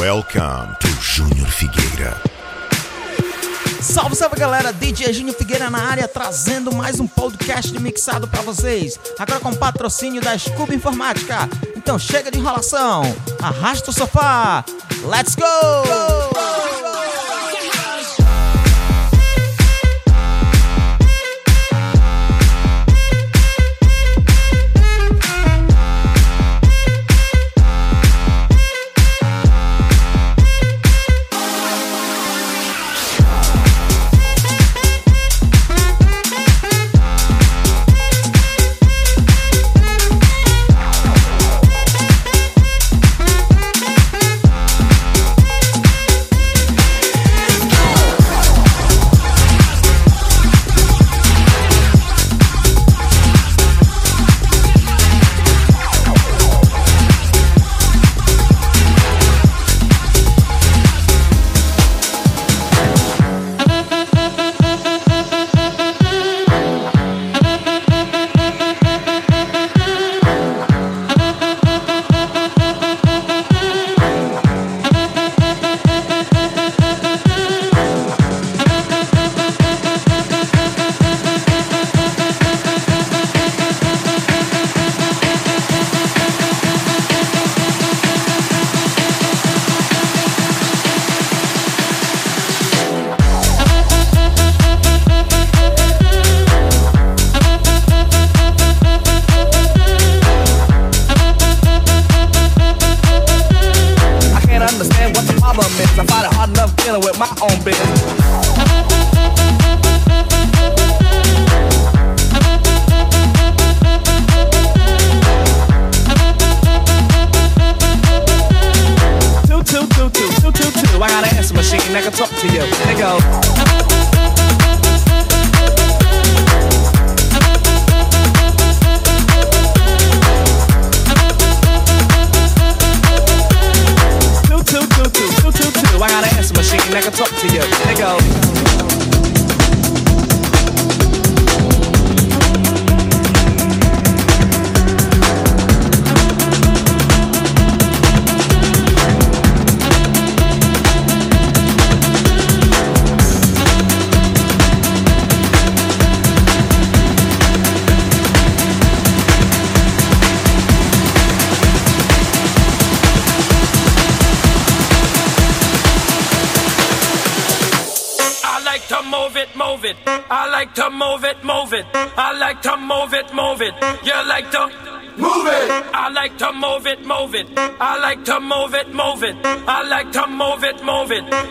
Welcome to Júnior Figueira. Salve, salve galera, DJ Júnior Figueira na área trazendo mais um podcast mixado para vocês. Agora com patrocínio da Scuba Informática. Então chega de enrolação, arrasta o sofá, let's go! go! Snoop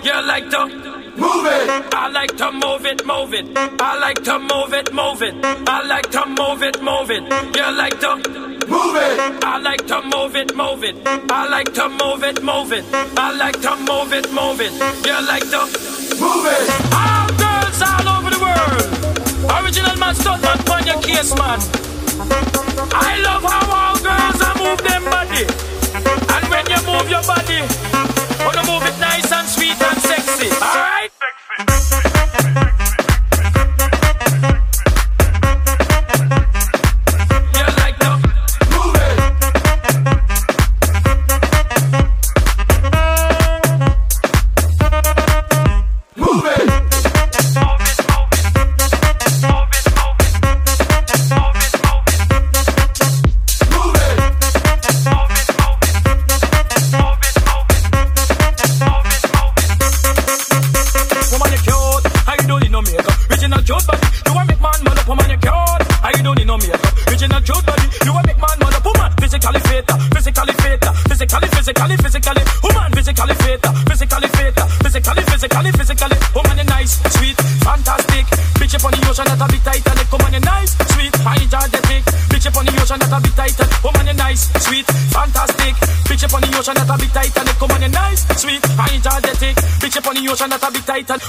You like to move it. I like to move it, move it. I like to move it, move it. I like to move it, move it. You like to move it. I like to move it, move it. I like to move it, move it. I like to move it, move it. You like to move it. All girls all over the world. Original man, stunt man, on your case, man. I love how all girls are move them body. And when you move your body. Wanna move it nice and sweet and sexy. Alright? right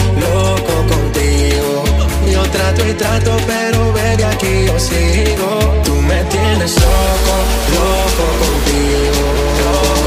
trato y trato, pero baby aquí yo sigo. Tú me tienes loco, loco contigo.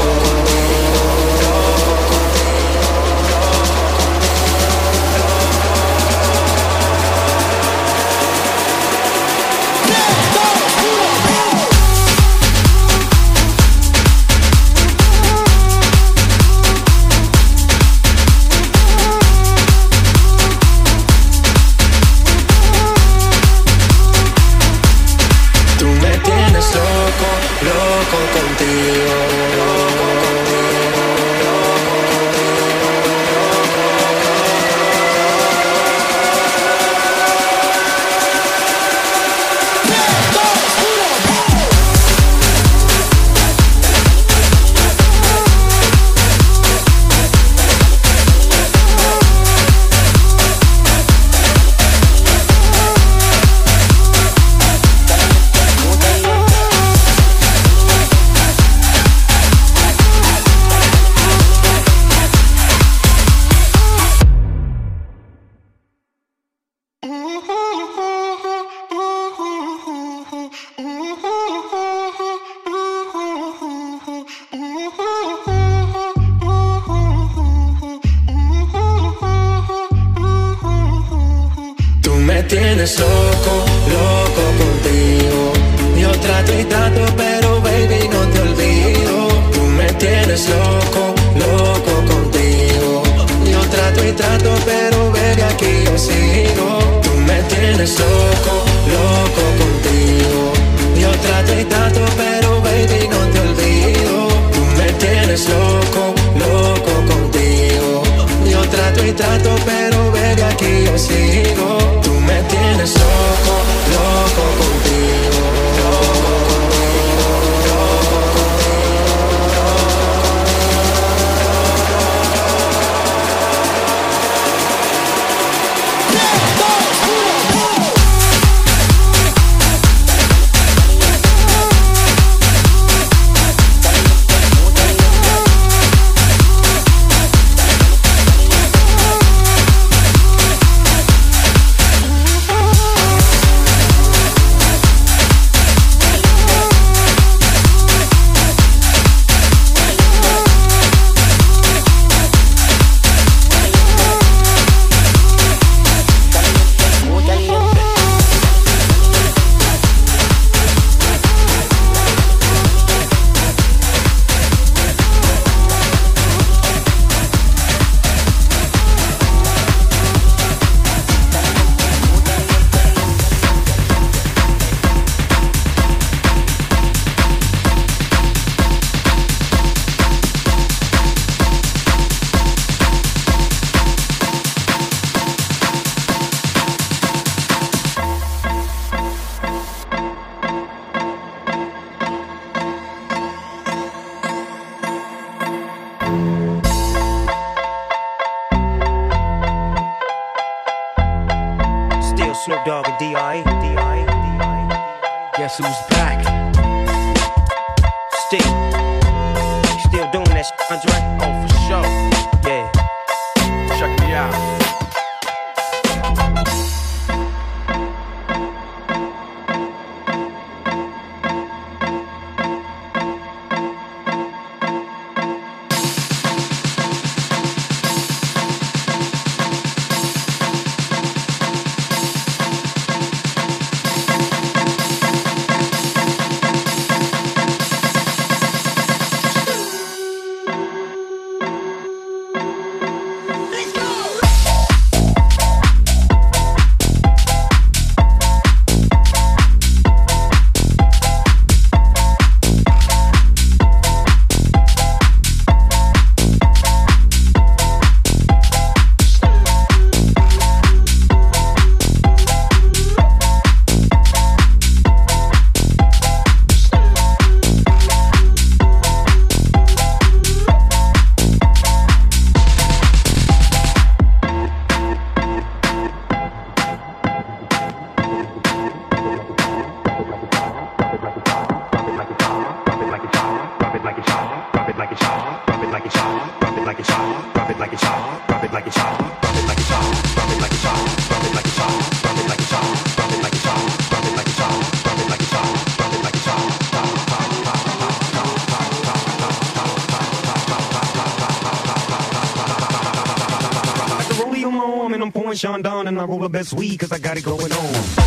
Sean Don and I roll the best weed cause I got it going on.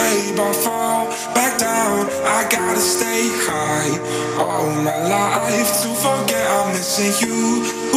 babe, I fall back down. I gotta stay high all my life to forget I'm missing you.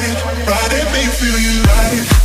ride it, ride it, make me feel you like it.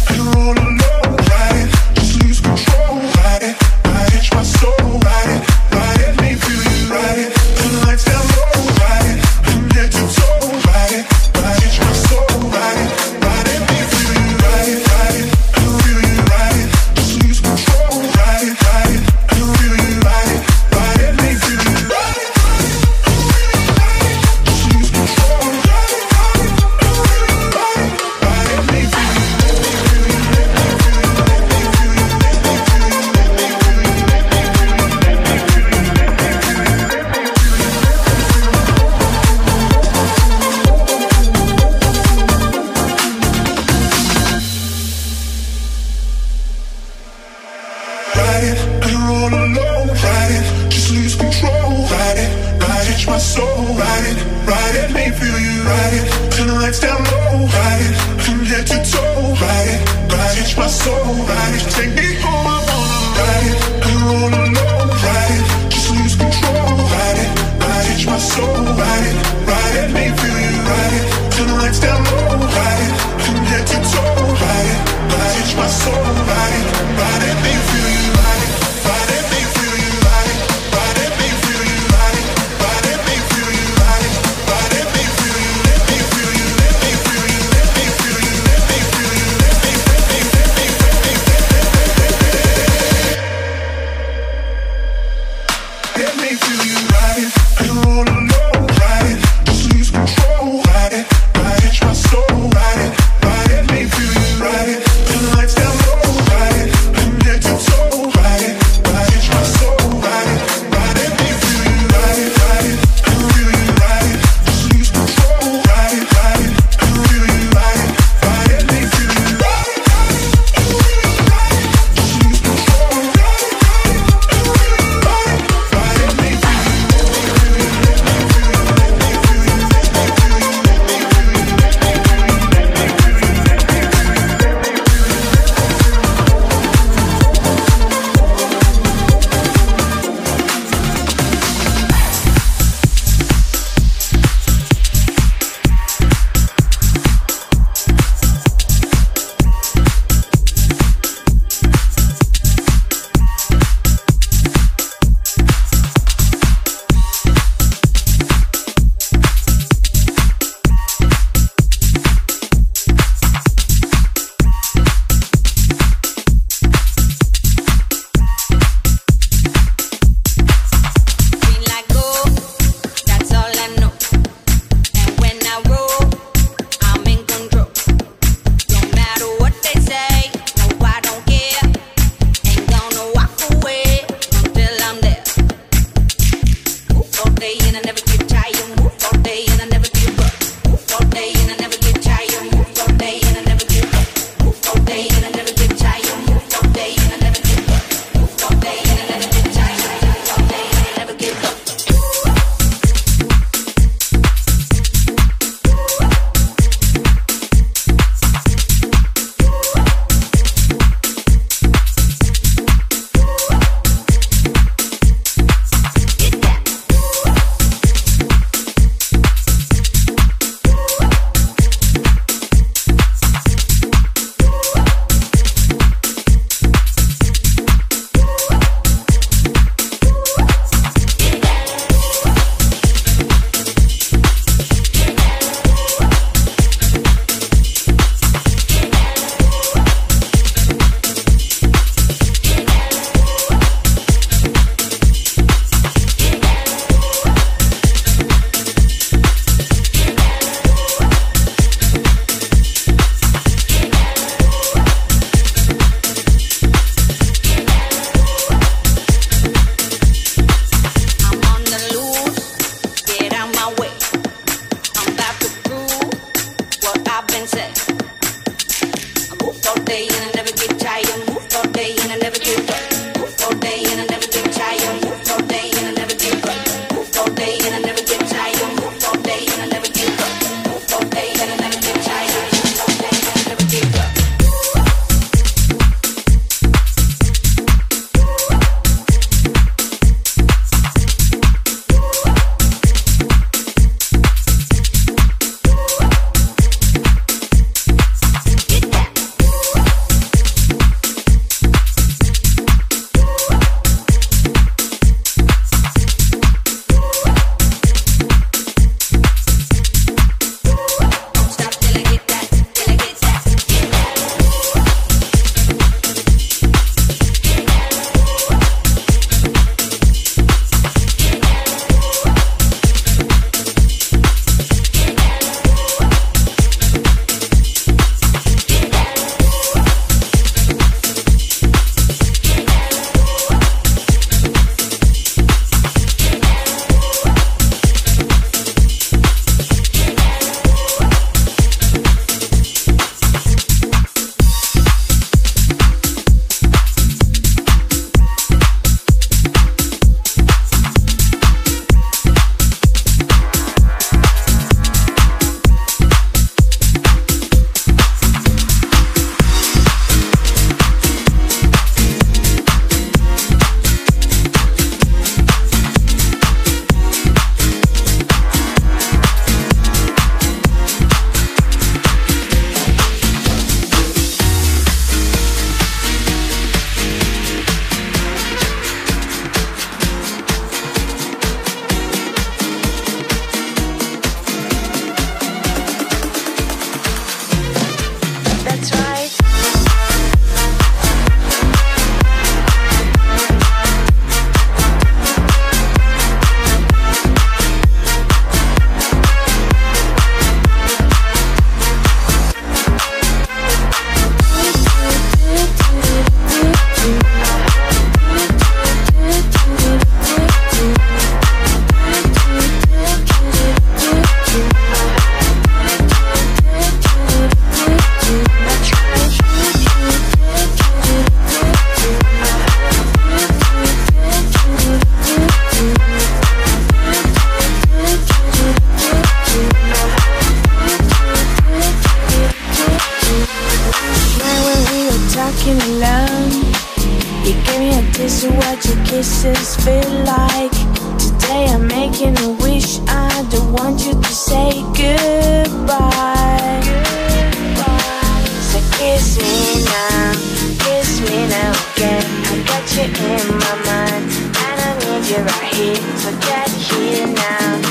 This is what your kisses feel like. Today I'm making a wish. I don't want you to say goodbye. goodbye. So kiss me now, kiss me now, again. I got you in my mind, and I need you right here. So get here now,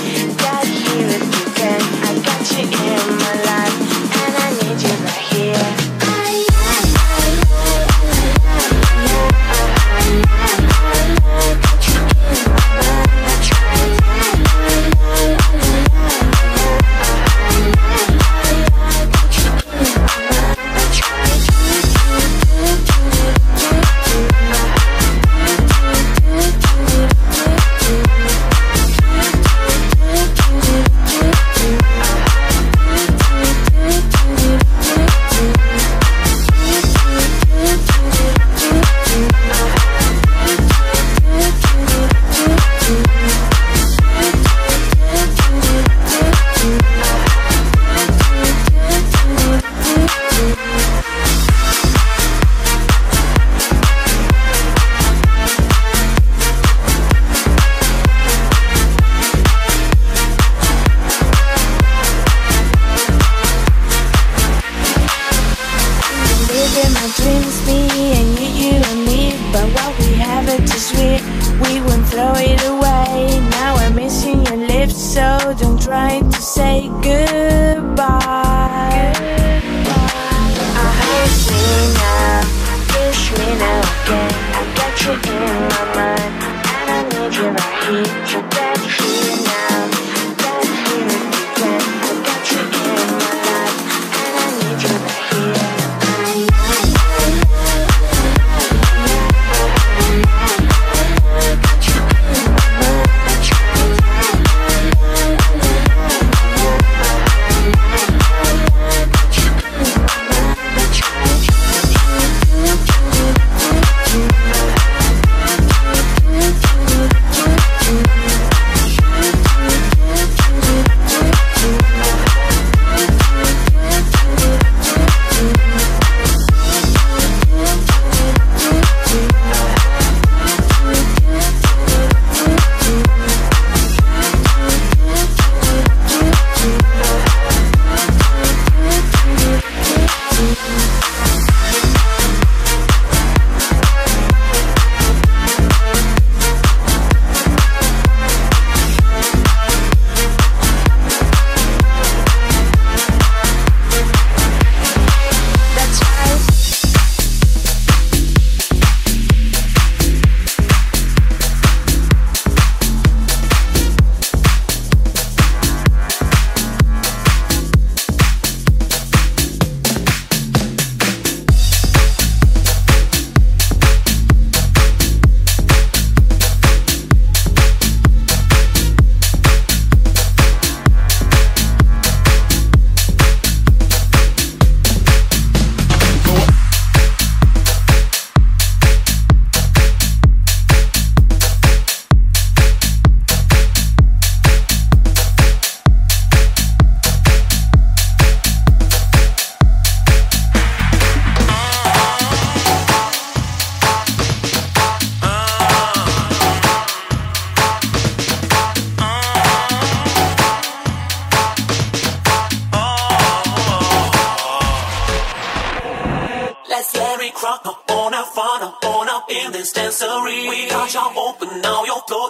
get here if you can. I got you in my.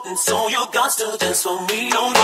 And so you got to dance for me, no, no.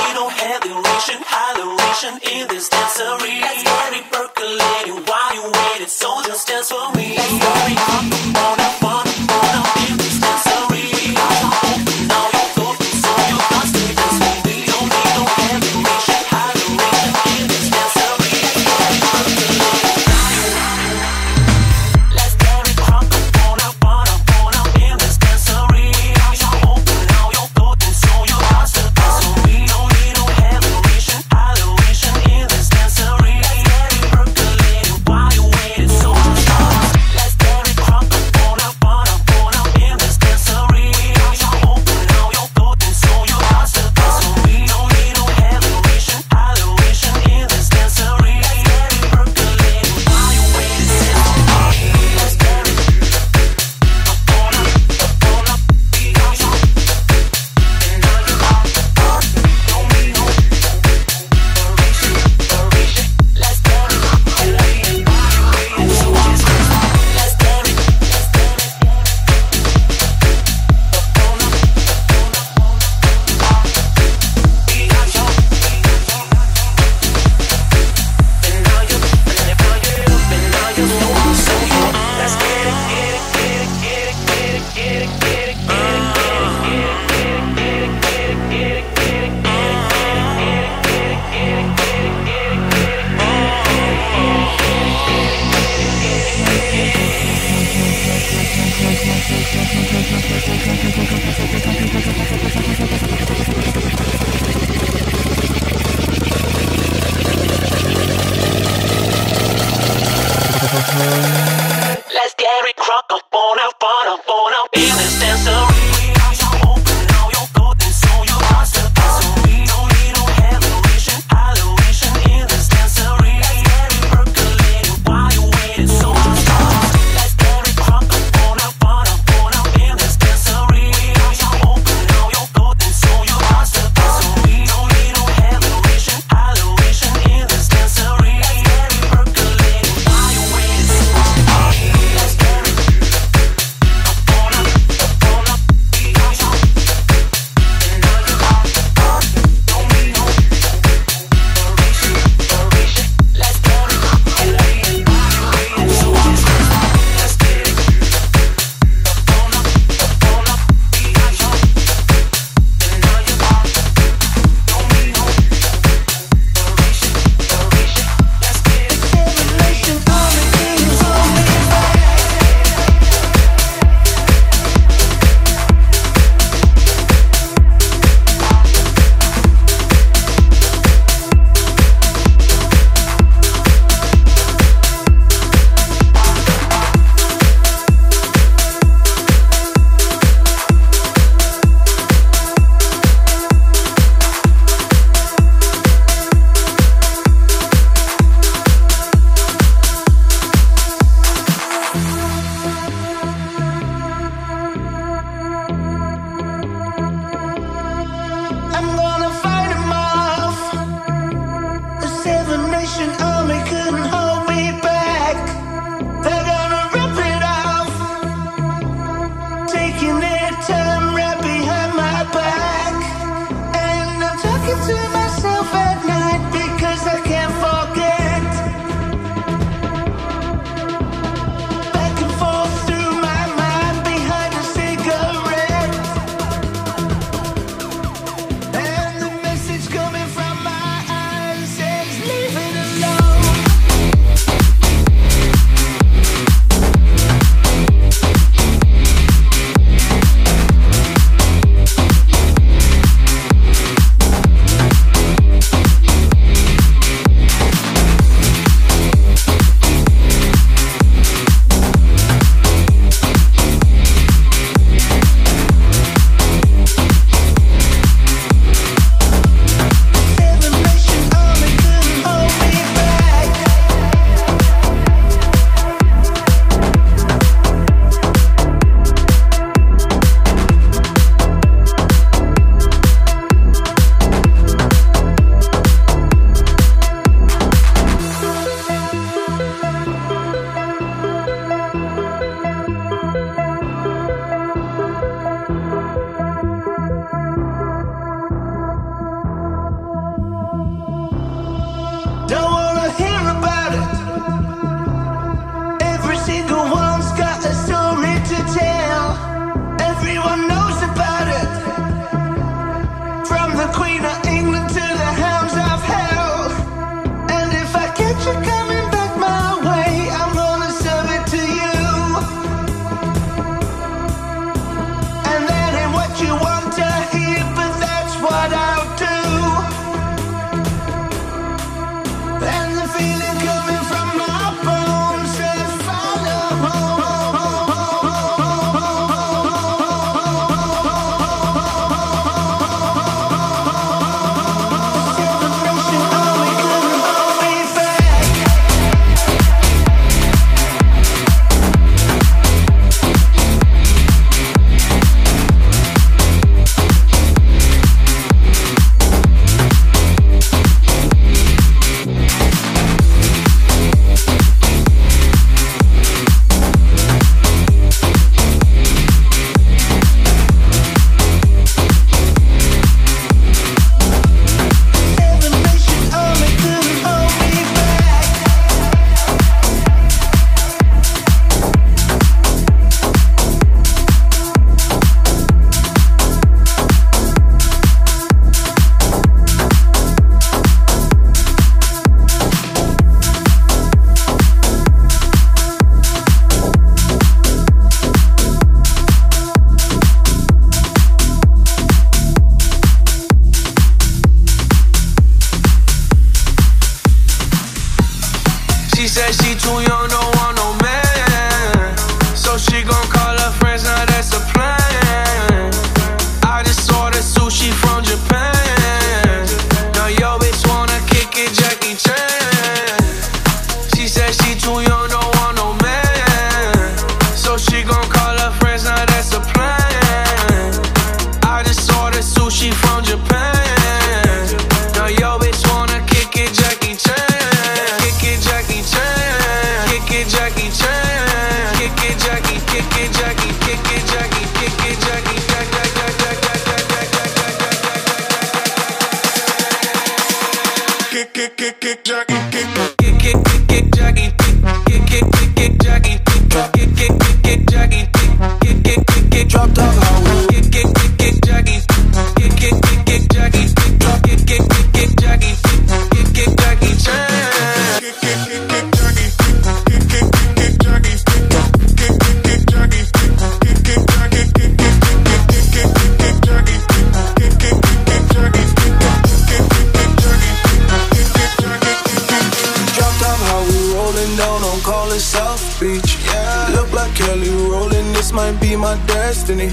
My destiny.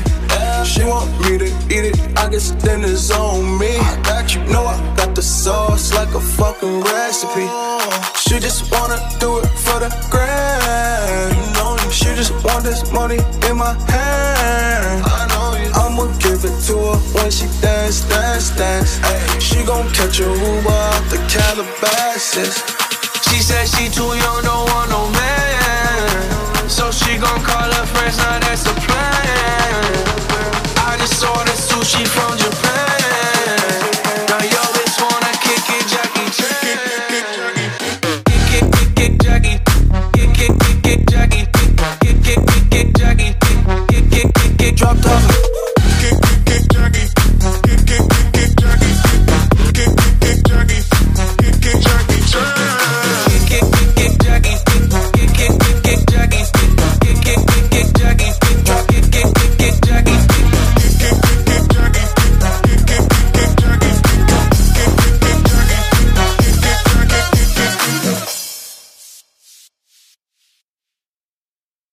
She want me to eat it, I guess then it's on me. I got you, know I got the sauce like a fucking recipe. She just wanna do it for the grand. You know. She just want this money in my hand. I know you. I'ma give it to her when she dance, dance, dance. Ay, she gon' catch a Uber out the Calabasas. She said she too young, don't want no man. She gon' call her friends, now that's a plan. I just ordered sushi from Japan.